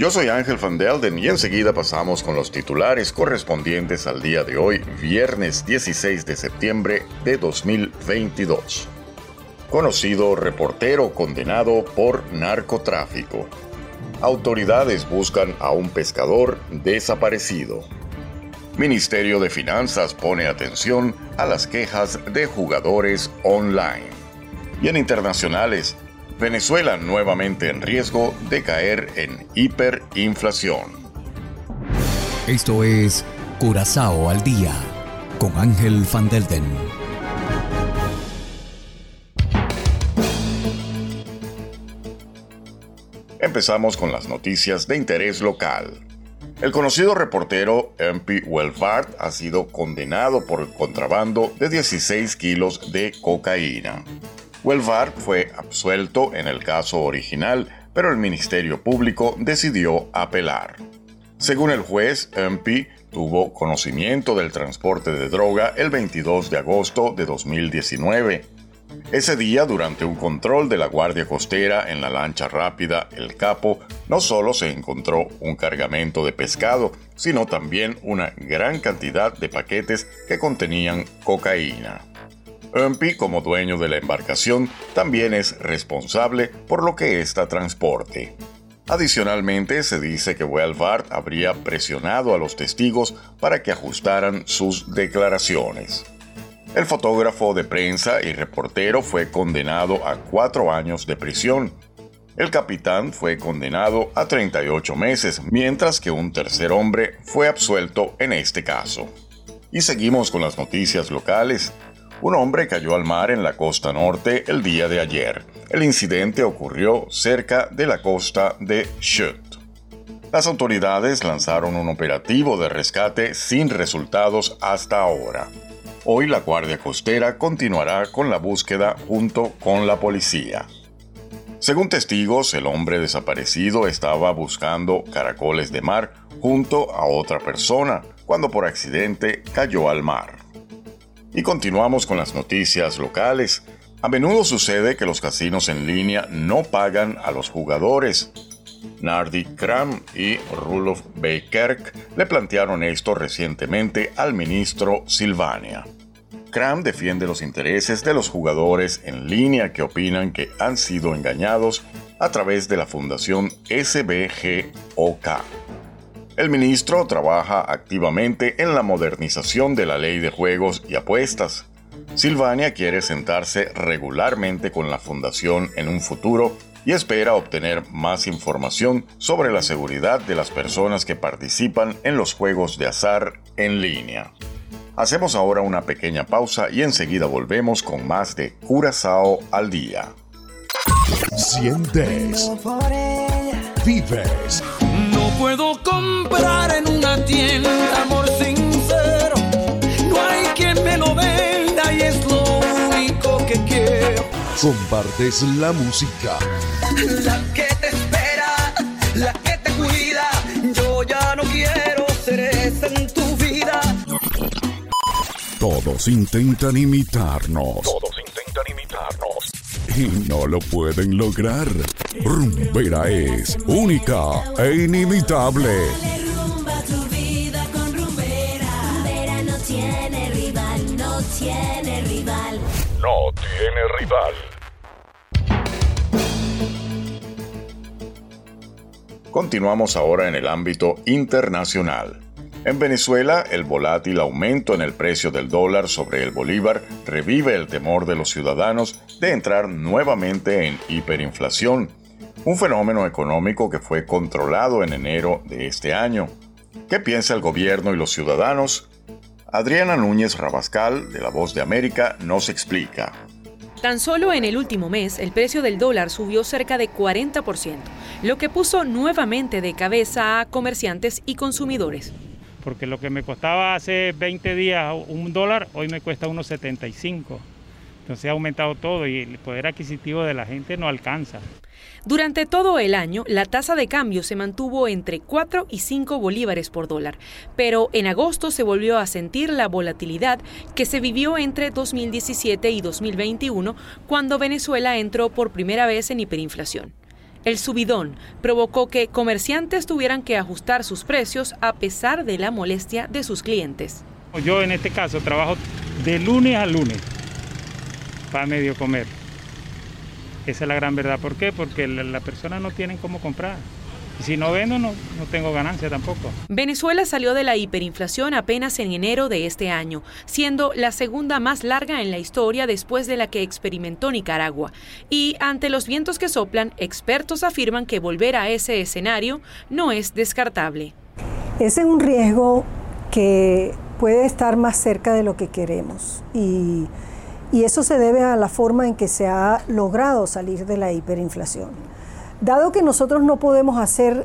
Yo soy Ángel Van Delden y enseguida pasamos con los titulares correspondientes al día de hoy, viernes 16 de septiembre de 2022. Conocido reportero condenado por narcotráfico. Autoridades buscan a un pescador desaparecido. Ministerio de Finanzas pone atención a las quejas de jugadores online. Y en internacionales, Venezuela nuevamente en riesgo de caer en hiperinflación. Esto es Curazao al día con Ángel Van Delden. Empezamos con las noticias de interés local. El conocido reportero MP Welfart ha sido condenado por el contrabando de 16 kilos de cocaína. Welvar fue absuelto en el caso original, pero el Ministerio Público decidió apelar. Según el juez, MP tuvo conocimiento del transporte de droga el 22 de agosto de 2019. Ese día, durante un control de la Guardia Costera en la lancha rápida El Capo, no solo se encontró un cargamento de pescado, sino también una gran cantidad de paquetes que contenían cocaína. UMPI, como dueño de la embarcación, también es responsable por lo que ésta transporte. Adicionalmente, se dice que Welvart habría presionado a los testigos para que ajustaran sus declaraciones. El fotógrafo de prensa y reportero fue condenado a cuatro años de prisión. El capitán fue condenado a 38 meses, mientras que un tercer hombre fue absuelto en este caso. Y seguimos con las noticias locales. Un hombre cayó al mar en la costa norte el día de ayer. El incidente ocurrió cerca de la costa de Schut. Las autoridades lanzaron un operativo de rescate sin resultados hasta ahora. Hoy la Guardia Costera continuará con la búsqueda junto con la policía. Según testigos, el hombre desaparecido estaba buscando caracoles de mar junto a otra persona cuando por accidente cayó al mar. Y continuamos con las noticias locales. A menudo sucede que los casinos en línea no pagan a los jugadores. Nardi Kram y Rulof Beikerk le plantearon esto recientemente al ministro Silvania. Kram defiende los intereses de los jugadores en línea que opinan que han sido engañados a través de la fundación SBGOK. El ministro trabaja activamente en la modernización de la ley de juegos y apuestas. Silvania quiere sentarse regularmente con la fundación en un futuro y espera obtener más información sobre la seguridad de las personas que participan en los juegos de azar en línea. Hacemos ahora una pequeña pausa y enseguida volvemos con más de Curazao al día. Sientes. Vives Compartes la música. La que te espera, la que te cuida. Yo ya no quiero ser esa en tu vida. Todos intentan imitarnos. Todos intentan imitarnos. Y no lo pueden lograr. Rumbera es única e inimitable. No tiene rival. Continuamos ahora en el ámbito internacional. En Venezuela, el volátil aumento en el precio del dólar sobre el bolívar revive el temor de los ciudadanos de entrar nuevamente en hiperinflación, un fenómeno económico que fue controlado en enero de este año. ¿Qué piensa el gobierno y los ciudadanos? Adriana Núñez Rabascal, de La Voz de América, nos explica. Tan solo en el último mes, el precio del dólar subió cerca de 40%, lo que puso nuevamente de cabeza a comerciantes y consumidores. porque lo que me costaba hace 20 días un dólar, hoy me cuesta unos 75. Entonces ha aumentado todo y el poder adquisitivo de la gente no alcanza. Durante todo el año, la tasa de cambio se mantuvo entre 4 y 5 bolívares por dólar, pero en agosto se volvió a sentir la volatilidad que se vivió entre 2017 y 2021, cuando Venezuela entró por primera vez en hiperinflación. El subidón provocó que comerciantes tuvieran que ajustar sus precios a pesar de la molestia de sus clientes. Yo en este caso trabajo de lunes a lunes para medio comer. Esa es la gran verdad. ¿Por qué? Porque las personas no tienen cómo comprar. Y si no vendo, no, no tengo ganancia tampoco. Venezuela salió de la hiperinflación apenas en enero de este año, siendo la segunda más larga en la historia después de la que experimentó Nicaragua. Y ante los vientos que soplan, expertos afirman que volver a ese escenario no es descartable. Ese es un riesgo que puede estar más cerca de lo que queremos. Y y eso se debe a la forma en que se ha logrado salir de la hiperinflación. Dado que nosotros no podemos hacer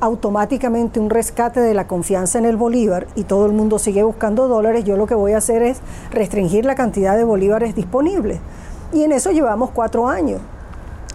automáticamente un rescate de la confianza en el bolívar y todo el mundo sigue buscando dólares, yo lo que voy a hacer es restringir la cantidad de bolívares disponibles. Y en eso llevamos cuatro años.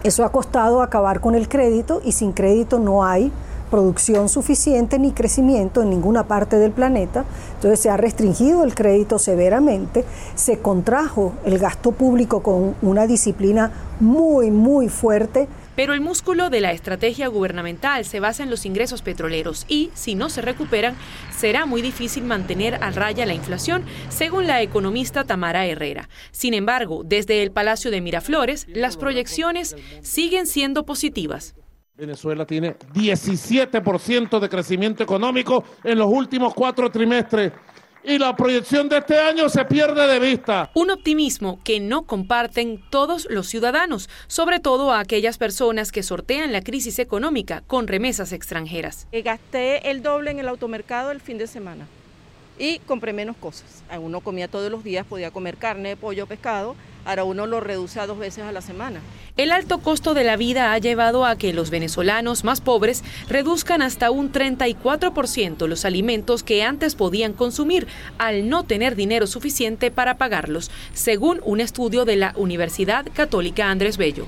Eso ha costado acabar con el crédito y sin crédito no hay producción suficiente ni crecimiento en ninguna parte del planeta. Entonces se ha restringido el crédito severamente, se contrajo el gasto público con una disciplina muy, muy fuerte. Pero el músculo de la estrategia gubernamental se basa en los ingresos petroleros y, si no se recuperan, será muy difícil mantener a raya la inflación, según la economista Tamara Herrera. Sin embargo, desde el Palacio de Miraflores, las proyecciones siguen siendo positivas. Venezuela tiene 17% de crecimiento económico en los últimos cuatro trimestres y la proyección de este año se pierde de vista. Un optimismo que no comparten todos los ciudadanos, sobre todo a aquellas personas que sortean la crisis económica con remesas extranjeras. Gasté el doble en el automercado el fin de semana y compré menos cosas. Uno comía todos los días, podía comer carne, pollo, pescado ahora uno lo reduce a dos veces a la semana. El alto costo de la vida ha llevado a que los venezolanos más pobres reduzcan hasta un 34% los alimentos que antes podían consumir al no tener dinero suficiente para pagarlos, según un estudio de la Universidad Católica Andrés Bello.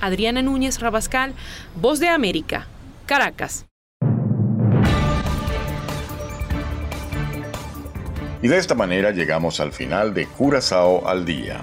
Adriana Núñez Rabascal, Voz de América, Caracas. Y de esta manera llegamos al final de Curazao al Día.